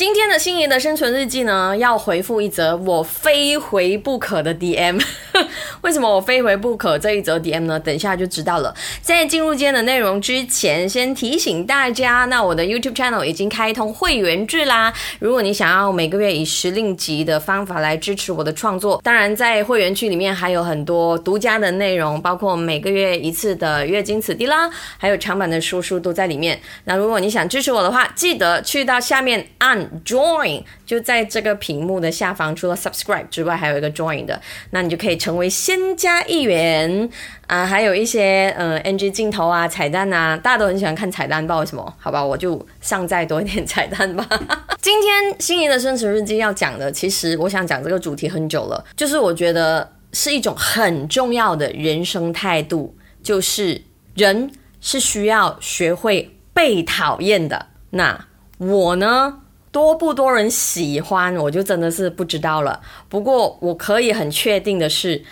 今天的心仪的生存日记呢，要回复一则我非回不可的 DM。为什么我非回不可这一则 DM 呢？等一下就知道了。在进入今天的内容之前，先提醒大家，那我的 YouTube channel 已经开通会员制啦。如果你想要每个月以时令级的方法来支持我的创作，当然在会员区里面还有很多独家的内容，包括每个月一次的月经此地啦，还有长版的书书都在里面。那如果你想支持我的话，记得去到下面按。Join 就在这个屏幕的下方，除了 Subscribe 之外，还有一个 Join 的，那你就可以成为先加一员啊，还有一些呃 NG 镜头啊、彩蛋啊，大家都很喜欢看彩蛋，不知道为什么？好吧，我就上再多一点彩蛋吧。今天心仪的生存日记要讲的，其实我想讲这个主题很久了，就是我觉得是一种很重要的人生态度，就是人是需要学会被讨厌的。那我呢？多不多人喜欢，我就真的是不知道了。不过我可以很确定的是，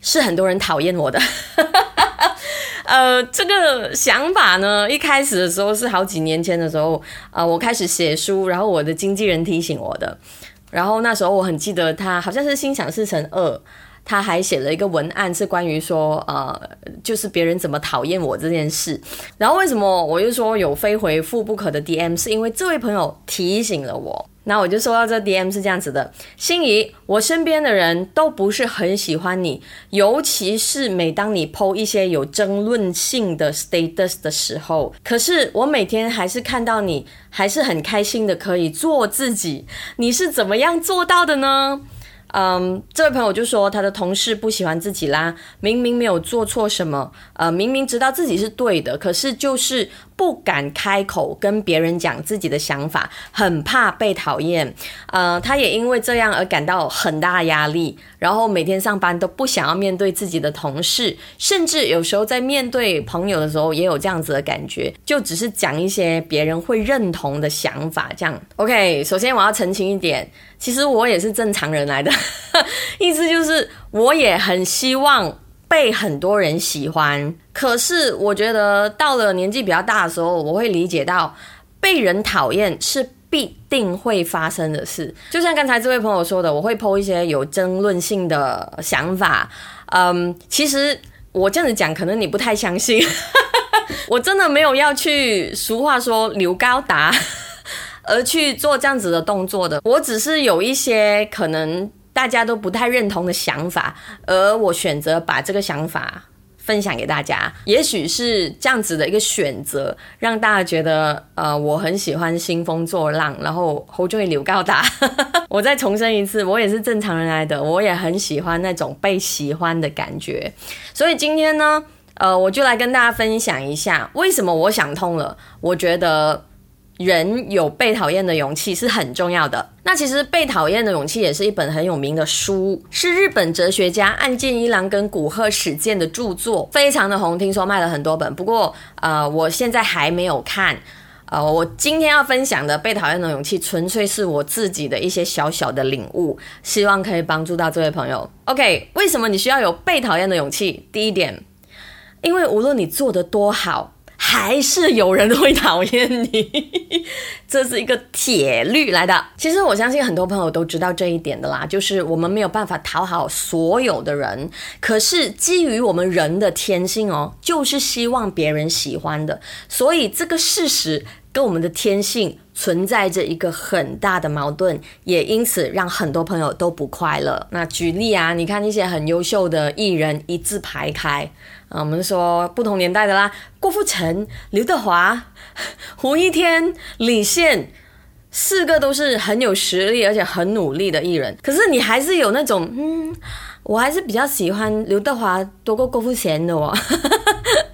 是很多人讨厌我的。呃，这个想法呢，一开始的时候是好几年前的时候，呃，我开始写书，然后我的经纪人提醒我的。然后那时候我很记得，他好像是《心想事成二》。他还写了一个文案，是关于说，呃，就是别人怎么讨厌我这件事。然后为什么我又说有非回复不可的 DM，是因为这位朋友提醒了我。那我就收到这 DM 是这样子的：心仪，我身边的人都不是很喜欢你，尤其是每当你 PO 一些有争论性的 status 的时候。可是我每天还是看到你，还是很开心的可以做自己。你是怎么样做到的呢？嗯，这位朋友就说他的同事不喜欢自己啦，明明没有做错什么，呃，明明知道自己是对的，可是就是不敢开口跟别人讲自己的想法，很怕被讨厌。呃，他也因为这样而感到很大压力，然后每天上班都不想要面对自己的同事，甚至有时候在面对朋友的时候也有这样子的感觉，就只是讲一些别人会认同的想法。这样，OK，首先我要澄清一点。其实我也是正常人来的，意思就是我也很希望被很多人喜欢。可是我觉得到了年纪比较大的时候，我会理解到被人讨厌是必定会发生的事。就像刚才这位朋友说的，我会抛一些有争论性的想法。嗯，其实我这样子讲，可能你不太相信。我真的没有要去俗话说留高达。而去做这样子的动作的，我只是有一些可能大家都不太认同的想法，而我选择把这个想法分享给大家。也许是这样子的一个选择，让大家觉得，呃，我很喜欢兴风作浪，然后后就会留高达。我再重申一次，我也是正常人来的，我也很喜欢那种被喜欢的感觉。所以今天呢，呃，我就来跟大家分享一下，为什么我想通了。我觉得。人有被讨厌的勇气是很重要的。那其实《被讨厌的勇气》也是一本很有名的书，是日本哲学家岸见一郎跟古贺史健的著作，非常的红，听说卖了很多本。不过，呃，我现在还没有看。呃，我今天要分享的《被讨厌的勇气》，纯粹是我自己的一些小小的领悟，希望可以帮助到这位朋友。OK，为什么你需要有被讨厌的勇气？第一点，因为无论你做的多好。还是有人会讨厌你，这是一个铁律来的。其实我相信很多朋友都知道这一点的啦，就是我们没有办法讨好所有的人。可是基于我们人的天性哦，就是希望别人喜欢的，所以这个事实跟我们的天性存在着一个很大的矛盾，也因此让很多朋友都不快乐。那举例啊，你看一些很优秀的艺人一字排开。啊，我们说不同年代的啦，郭富城、刘德华、胡一天、李现，四个都是很有实力而且很努力的艺人。可是你还是有那种，嗯，我还是比较喜欢刘德华多过郭富城的哦。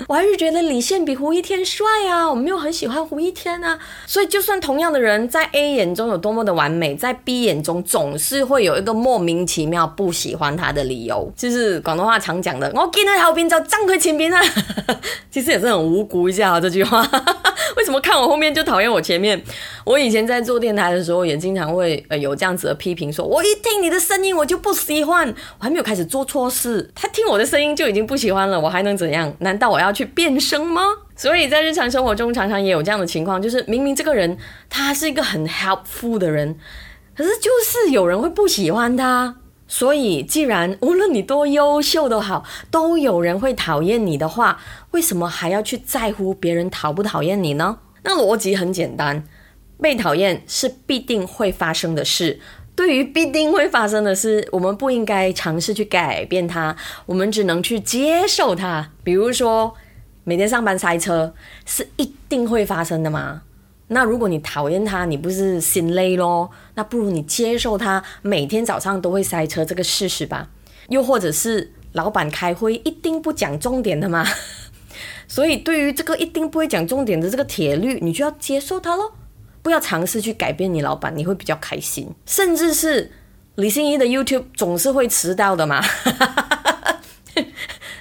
我还是觉得李现比胡一天帅啊，我没有很喜欢胡一天啊。所以，就算同样的人在 A 眼中有多么的完美，在 B 眼中总是会有一个莫名其妙不喜欢他的理由，就是广东话常讲的“我见他后边就张开前边啊”，其实也是很无辜一下啊这句话。为什么看我后面就讨厌我前面？我以前在做电台的时候，也经常会呃有这样子的批评，说我一听你的声音我就不喜欢，我还没有开始做错事，他听我的声音就已经不喜欢了，我还能怎样？难道我要去变声吗？所以在日常生活中，常常也有这样的情况，就是明明这个人他是一个很 helpful 的人，可是就是有人会不喜欢他。所以，既然无论你多优秀都好，都有人会讨厌你的话，为什么还要去在乎别人讨不讨厌你呢？那逻辑很简单，被讨厌是必定会发生的事。对于必定会发生的事，我们不应该尝试去改变它，我们只能去接受它。比如说，每天上班塞车是一定会发生的吗？那如果你讨厌他，你不是心累咯？那不如你接受他每天早上都会塞车这个事实吧。又或者是老板开会一定不讲重点的吗？所以对于这个一定不会讲重点的这个铁律，你就要接受它咯，不要尝试去改变你老板，你会比较开心。甚至是李心怡的 YouTube 总是会迟到的嘛。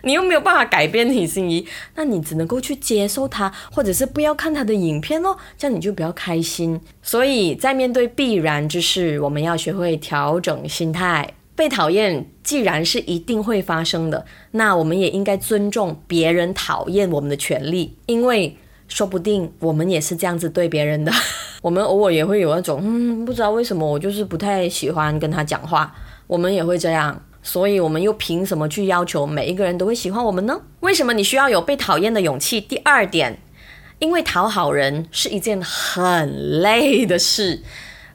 你又没有办法改变李心怡，那你只能够去接受他，或者是不要看他的影片哦，这样你就比较开心。所以在面对必然之事，我们要学会调整心态。被讨厌既然是一定会发生的，那我们也应该尊重别人讨厌我们的权利，因为说不定我们也是这样子对别人的。我们偶尔也会有那种，嗯，不知道为什么我就是不太喜欢跟他讲话，我们也会这样。所以，我们又凭什么去要求每一个人都会喜欢我们呢？为什么你需要有被讨厌的勇气？第二点，因为讨好人是一件很累的事，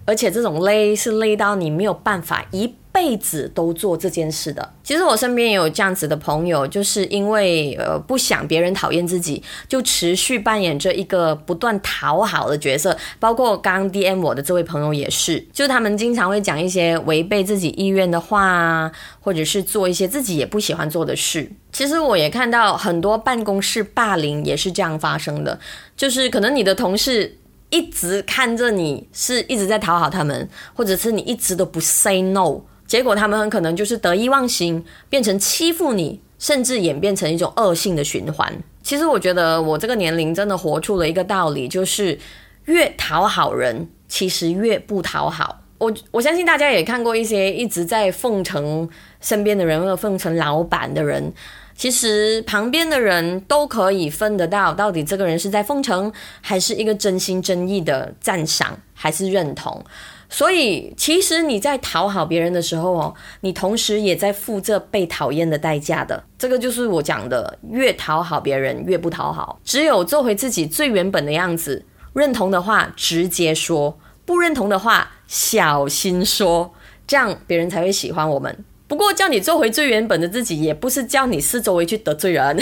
而且这种累是累到你没有办法一。辈子都做这件事的，其实我身边也有这样子的朋友，就是因为呃不想别人讨厌自己，就持续扮演着一个不断讨好的角色。包括刚 D M 我的这位朋友也是，就他们经常会讲一些违背自己意愿的话啊，或者是做一些自己也不喜欢做的事。其实我也看到很多办公室霸凌也是这样发生的，就是可能你的同事一直看着你是一直在讨好他们，或者是你一直都不 say no。结果他们很可能就是得意忘形，变成欺负你，甚至演变成一种恶性的循环。其实我觉得我这个年龄真的活出了一个道理，就是越讨好人，其实越不讨好。我我相信大家也看过一些一直在奉承身边的人，或者奉承老板的人，其实旁边的人都可以分得到，到底这个人是在奉承，还是一个真心真意的赞赏，还是认同。所以，其实你在讨好别人的时候哦，你同时也在付这被讨厌的代价的。这个就是我讲的，越讨好别人越不讨好。只有做回自己最原本的样子，认同的话直接说，不认同的话小心说，这样别人才会喜欢我们。不过叫你做回最原本的自己，也不是叫你四周围去得罪人，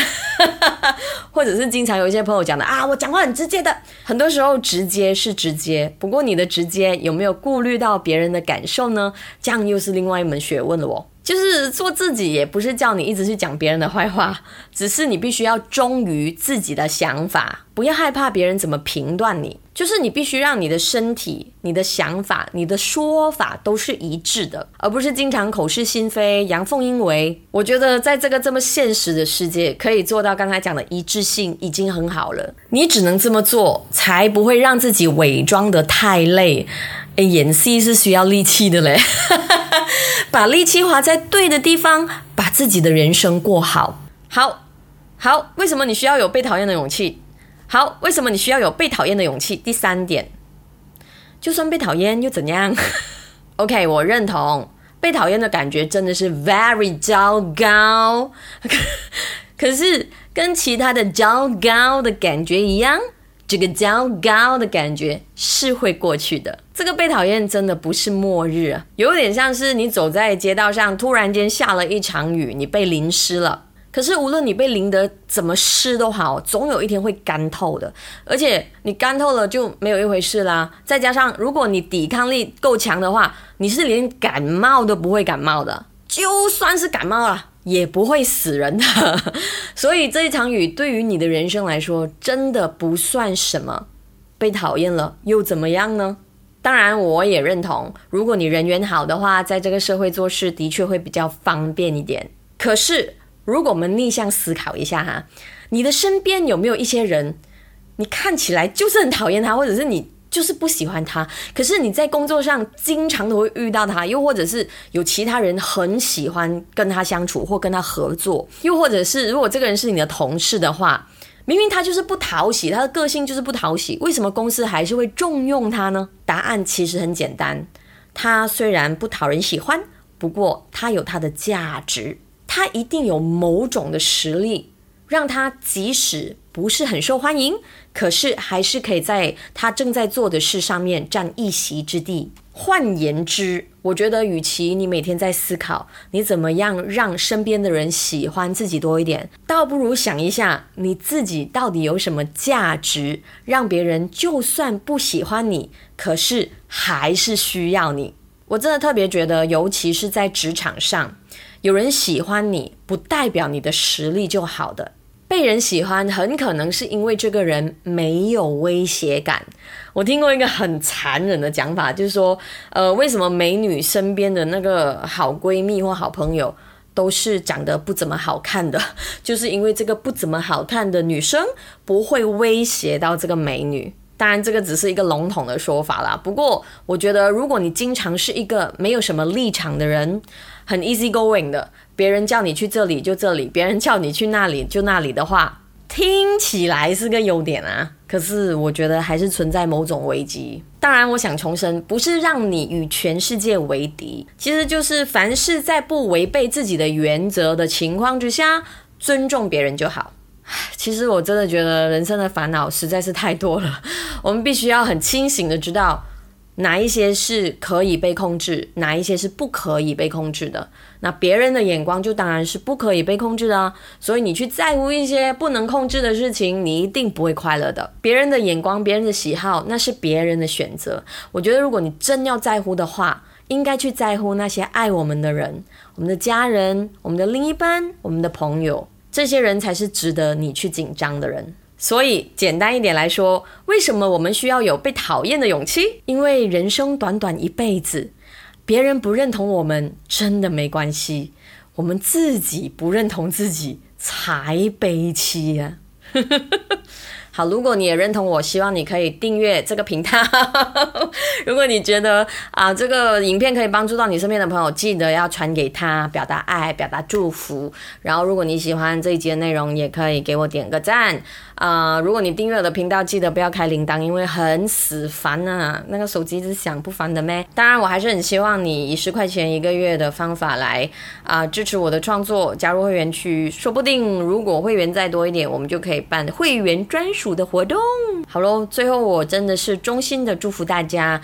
或者是经常有一些朋友讲的啊，我讲话很直接的，很多时候直接是直接，不过你的直接有没有顾虑到别人的感受呢？这样又是另外一门学问了哦。就是做自己，也不是叫你一直去讲别人的坏话，只是你必须要忠于自己的想法，不要害怕别人怎么评断你。就是你必须让你的身体、你的想法、你的说法都是一致的，而不是经常口是心非、阳奉阴违。我觉得在这个这么现实的世界，可以做到刚才讲的一致性已经很好了。你只能这么做，才不会让自己伪装的太累。诶，演戏是需要力气的嘞。把力气花在对的地方，把自己的人生过好。好，好，为什么你需要有被讨厌的勇气？好，为什么你需要有被讨厌的勇气？第三点，就算被讨厌又怎样？OK，我认同被讨厌的感觉真的是 very 糟糕，可是跟其他的糟糕的感觉一样。这个糟糕的感觉是会过去的。这个被讨厌真的不是末日啊，有点像是你走在街道上，突然间下了一场雨，你被淋湿了。可是无论你被淋得怎么湿都好，总有一天会干透的。而且你干透了就没有一回事啦。再加上如果你抵抗力够强的话，你是连感冒都不会感冒的。就算是感冒了。也不会死人的。所以这一场雨对于你的人生来说，真的不算什么。被讨厌了又怎么样呢？当然，我也认同，如果你人缘好的话，在这个社会做事的确会比较方便一点。可是，如果我们逆向思考一下哈，你的身边有没有一些人，你看起来就是很讨厌他，或者是你？就是不喜欢他，可是你在工作上经常都会遇到他，又或者是有其他人很喜欢跟他相处或跟他合作，又或者是如果这个人是你的同事的话，明明他就是不讨喜，他的个性就是不讨喜，为什么公司还是会重用他呢？答案其实很简单，他虽然不讨人喜欢，不过他有他的价值，他一定有某种的实力。让他即使不是很受欢迎，可是还是可以在他正在做的事上面占一席之地。换言之，我觉得，与其你每天在思考你怎么样让身边的人喜欢自己多一点，倒不如想一下你自己到底有什么价值，让别人就算不喜欢你，可是还是需要你。我真的特别觉得，尤其是在职场上，有人喜欢你，不代表你的实力就好的。被人喜欢，很可能是因为这个人没有威胁感。我听过一个很残忍的讲法，就是说，呃，为什么美女身边的那个好闺蜜或好朋友都是长得不怎么好看的？就是因为这个不怎么好看的女生不会威胁到这个美女。当然，这个只是一个笼统的说法啦。不过，我觉得如果你经常是一个没有什么立场的人，很 easy going 的。别人叫你去这里就这里，别人叫你去那里就那里的话，听起来是个优点啊。可是我觉得还是存在某种危机。当然，我想重申，不是让你与全世界为敌，其实就是凡事在不违背自己的原则的情况之下，尊重别人就好。其实我真的觉得人生的烦恼实在是太多了，我们必须要很清醒的知道。哪一些是可以被控制，哪一些是不可以被控制的？那别人的眼光就当然是不可以被控制的。所以你去在乎一些不能控制的事情，你一定不会快乐的。别人的眼光，别人的喜好，那是别人的选择。我觉得，如果你真要在乎的话，应该去在乎那些爱我们的人，我们的家人，我们的另一半，我们的朋友，这些人才是值得你去紧张的人。所以，简单一点来说，为什么我们需要有被讨厌的勇气？因为人生短短一辈子，别人不认同我们真的没关系，我们自己不认同自己才悲戚呀。好，如果你也认同我，希望你可以订阅这个频道。如果你觉得啊，这个影片可以帮助到你身边的朋友，记得要传给他，表达爱，表达祝福。然后，如果你喜欢这一集的内容，也可以给我点个赞。啊，如果你订阅我的频道，记得不要开铃铛，因为很死烦啊，那个手机一直响，不烦的咩？当然，我还是很希望你以十块钱一个月的方法来啊支持我的创作，加入会员区，说不定如果会员再多一点，我们就可以办会员专属主的活动。好喽，最后我真的是衷心的祝福大家，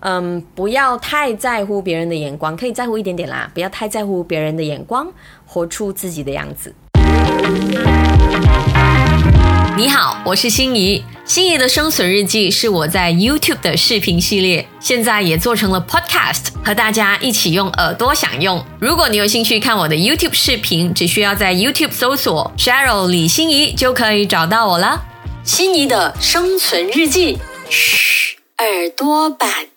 嗯，不要太在乎别人的眼光，可以在乎一点点啦，不要太在乎别人的眼光，活出自己的样子。你好，我是心仪。心仪的生存日记是我在 YouTube 的视频系列，现在也做成了 Podcast，和大家一起用耳朵享用。如果你有兴趣看我的 YouTube 视频，只需要在 YouTube 搜索 Cheryl 李心仪就可以找到我了。悉尼的生存日记，嘘，耳朵版。